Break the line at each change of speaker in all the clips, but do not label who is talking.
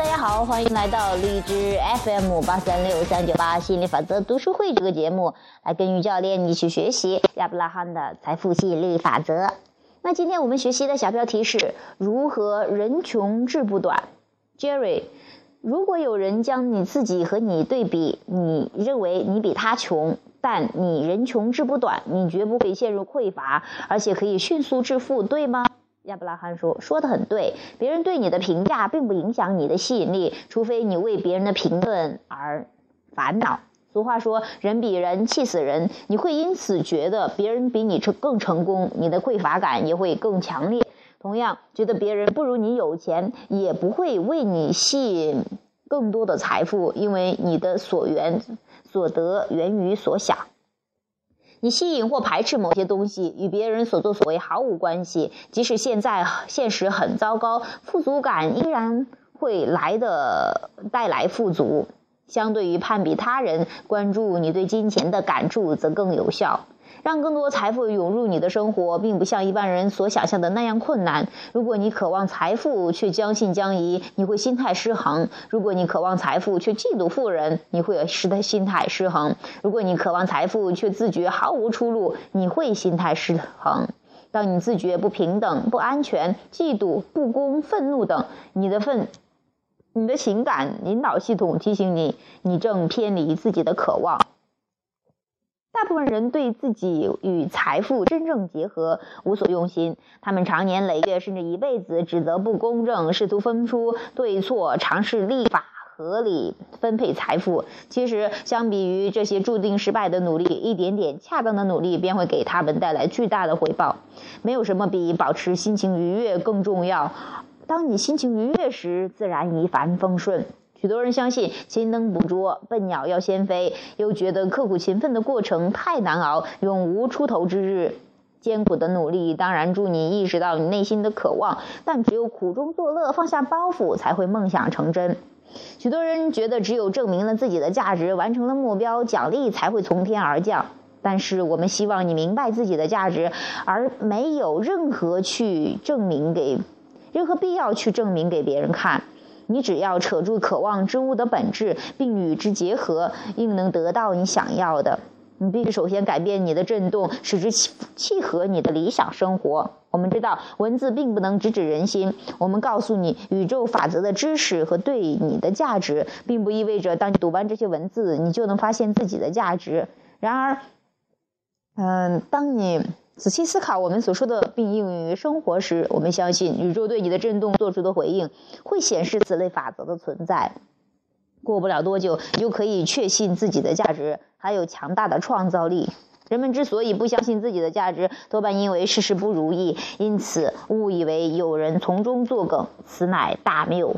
大家好，欢迎来到荔枝 FM 八三六三九八心理法则读书会这个节目，来跟于教练一起学习亚伯拉罕的财富吸引力法则。那今天我们学习的小标题是如何人穷志不短。Jerry，如果有人将你自己和你对比，你认为你比他穷，但你人穷志不短，你绝不会陷入匮乏，而且可以迅速致富，对吗？亚伯拉罕说：“说的很对，别人对你的评价并不影响你的吸引力，除非你为别人的评论而烦恼。俗话说，人比人气死人，你会因此觉得别人比你成更成功，你的匮乏感也会更强烈。同样，觉得别人不如你有钱，也不会为你吸引更多的财富，因为你的所缘所得源于所想。”你吸引或排斥某些东西，与别人所作所为毫无关系。即使现在现实很糟糕，富足感依然会来的带来富足。相对于攀比他人，关注你对金钱的感触则更有效。让更多财富涌入你的生活，并不像一般人所想象的那样困难。如果你渴望财富却将信将疑，你会心态失衡；如果你渴望财富却嫉妒富人，你会使得心态失衡；如果你渴望财富却自觉毫无出路，你会心态失衡。当你自觉不平等、不安全、嫉妒、不公、愤怒等，你的愤，你的情感引导系统提醒你，你正偏离自己的渴望。大部分人对自己与财富真正结合无所用心，他们长年累月甚至一辈子指责不公正，试图分出对错，尝试立法合理分配财富。其实，相比于这些注定失败的努力，一点点恰当的努力便会给他们带来巨大的回报。没有什么比保持心情愉悦更重要。当你心情愉悦时，自然一帆风顺。许多人相信勤能补拙，笨鸟要先飞，又觉得刻苦勤奋的过程太难熬，永无出头之日。艰苦的努力当然助你意识到你内心的渴望，但只有苦中作乐，放下包袱，才会梦想成真。许多人觉得只有证明了自己的价值，完成了目标，奖励才会从天而降。但是我们希望你明白自己的价值，而没有任何去证明给，任何必要去证明给别人看。你只要扯住渴望之物的本质，并与之结合，应能得到你想要的。你必须首先改变你的振动，使之契契合你的理想生活。我们知道，文字并不能直指人心。我们告诉你宇宙法则的知识和对你的价值，并不意味着当你读完这些文字，你就能发现自己的价值。然而，嗯，当你。仔细思考我们所说的，并应用于生活时，我们相信宇宙对你的震动做出的回应会显示此类法则的存在。过不了多久，你就可以确信自己的价值，还有强大的创造力。人们之所以不相信自己的价值，多半因为事事不如意，因此误以为有人从中作梗，此乃大谬。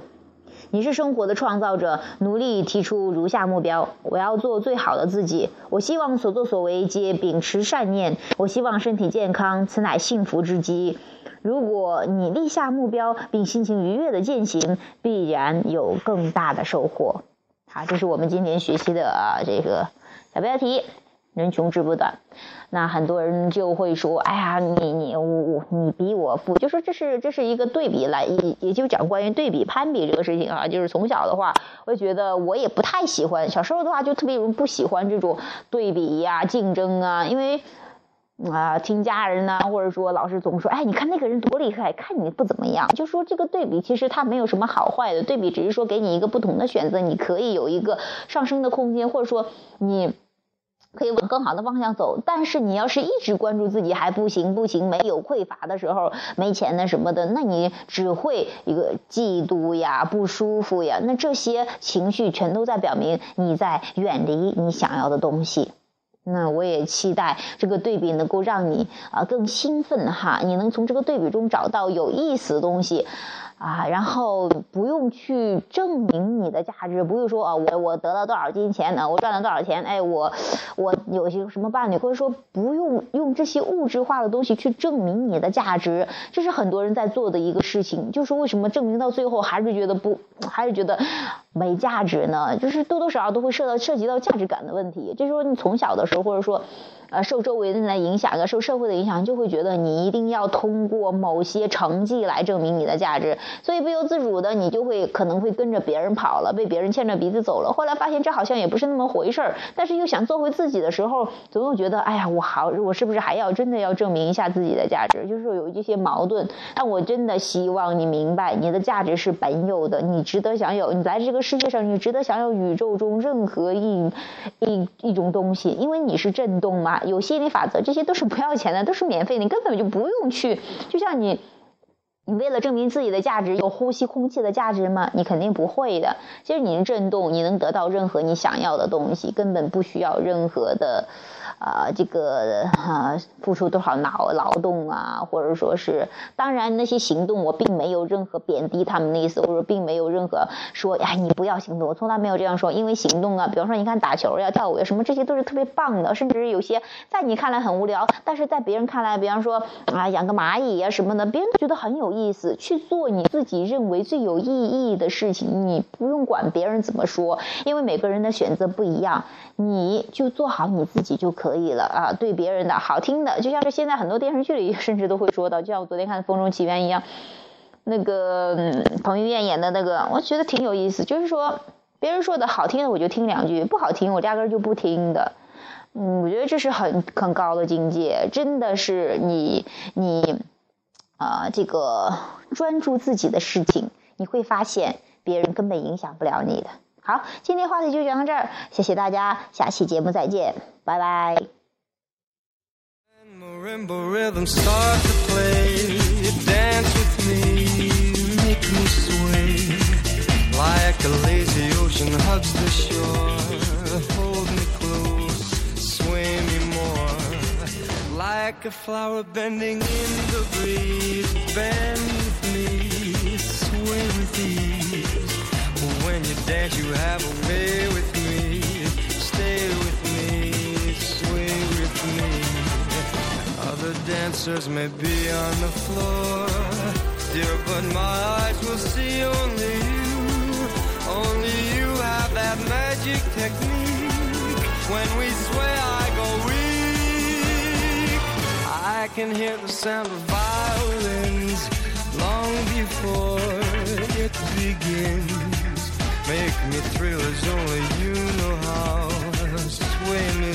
你是生活的创造者，努力提出如下目标：我要做最好的自己。我希望所作所为皆秉持善念。我希望身体健康，此乃幸福之基。如果你立下目标并心情愉悦的践行，必然有更大的收获。好，这是我们今天学习的啊这个小标题。人穷志不短，那很多人就会说：“哎呀，你你我我你比我富，就说这是这是一个对比来，也也就讲关于对比攀比这个事情啊。就是从小的话，我觉得我也不太喜欢，小时候的话就特别不喜欢这种对比呀、竞争啊，因为啊听家人呢，或者说老师总说：哎，你看那个人多厉害，看你不怎么样。就说这个对比其实它没有什么好坏的，对比只是说给你一个不同的选择，你可以有一个上升的空间，或者说你。可以往更好的方向走，但是你要是一直关注自己还不行不行，没有匮乏的时候，没钱的什么的，那你只会一个嫉妒呀、不舒服呀，那这些情绪全都在表明你在远离你想要的东西。那我也期待这个对比能够让你啊更兴奋哈，你能从这个对比中找到有意思的东西。啊，然后不用去证明你的价值，不用说啊，我我得了多少金钱呢？我赚了多少钱？哎，我我有些什么伴侣，或者说不用用这些物质化的东西去证明你的价值，这是很多人在做的一个事情。就是为什么证明到最后还是觉得不，还是觉得没价值呢？就是多多少少都会涉到涉及到价值感的问题。就是说你从小的时候，或者说。呃，受周围的人的影响，受社会的影响，就会觉得你一定要通过某些成绩来证明你的价值，所以不由自主的你就会可能会跟着别人跑了，被别人牵着鼻子走了。后来发现这好像也不是那么回事儿，但是又想做回自己的时候，总有觉得，哎呀，我好，我是不是还要真的要证明一下自己的价值？就是有这些矛盾。但我真的希望你明白，你的价值是本有的，你值得享有，你来这个世界上，你值得享有宇宙中任何一一一种东西，因为你是震动嘛。有吸引力法则，这些都是不要钱的，都是免费，你根本就不用去。就像你，你为了证明自己的价值，有呼吸空气的价值吗？你肯定不会的。其实你能震动，你能得到任何你想要的东西，根本不需要任何的。啊，这个哈，付出多少劳劳动啊，或者说是，当然那些行动，我并没有任何贬低他们的意思，或者并没有任何说，哎，你不要行动，我从来没有这样说，因为行动啊，比方说，你看打球呀、跳舞呀，什么这些都是特别棒的，甚至有些在你看来很无聊，但是在别人看来，比方说啊，养个蚂蚁呀什么的，别人都觉得很有意思，去做你自己认为最有意义的事情，你不用管别人怎么说，因为每个人的选择不一样，你就做好你自己就可。可以了啊，对别人的好听的，就像是现在很多电视剧里甚至都会说到，就像我昨天看的《风中奇缘》一样，那个彭于晏演的那个，我觉得挺有意思。就是说，别人说的好听的我就听两句，不好听我压根就不听的。嗯，我觉得这是很很高的境界，真的是你你啊，这个专注自己的事情，你会发现别人根本影响不了你的。好，今天话题就讲到这儿，谢谢大家，下期节目再见，拜拜。
When you dance, you have a way with me. Stay with me, sway with me. Other dancers may be on the floor, dear, but my eyes will see only you. Only you have that magic technique. When we sway, I go weak. I can hear the sound of violins long before it begins. Make me thrill as only you know how. Sway me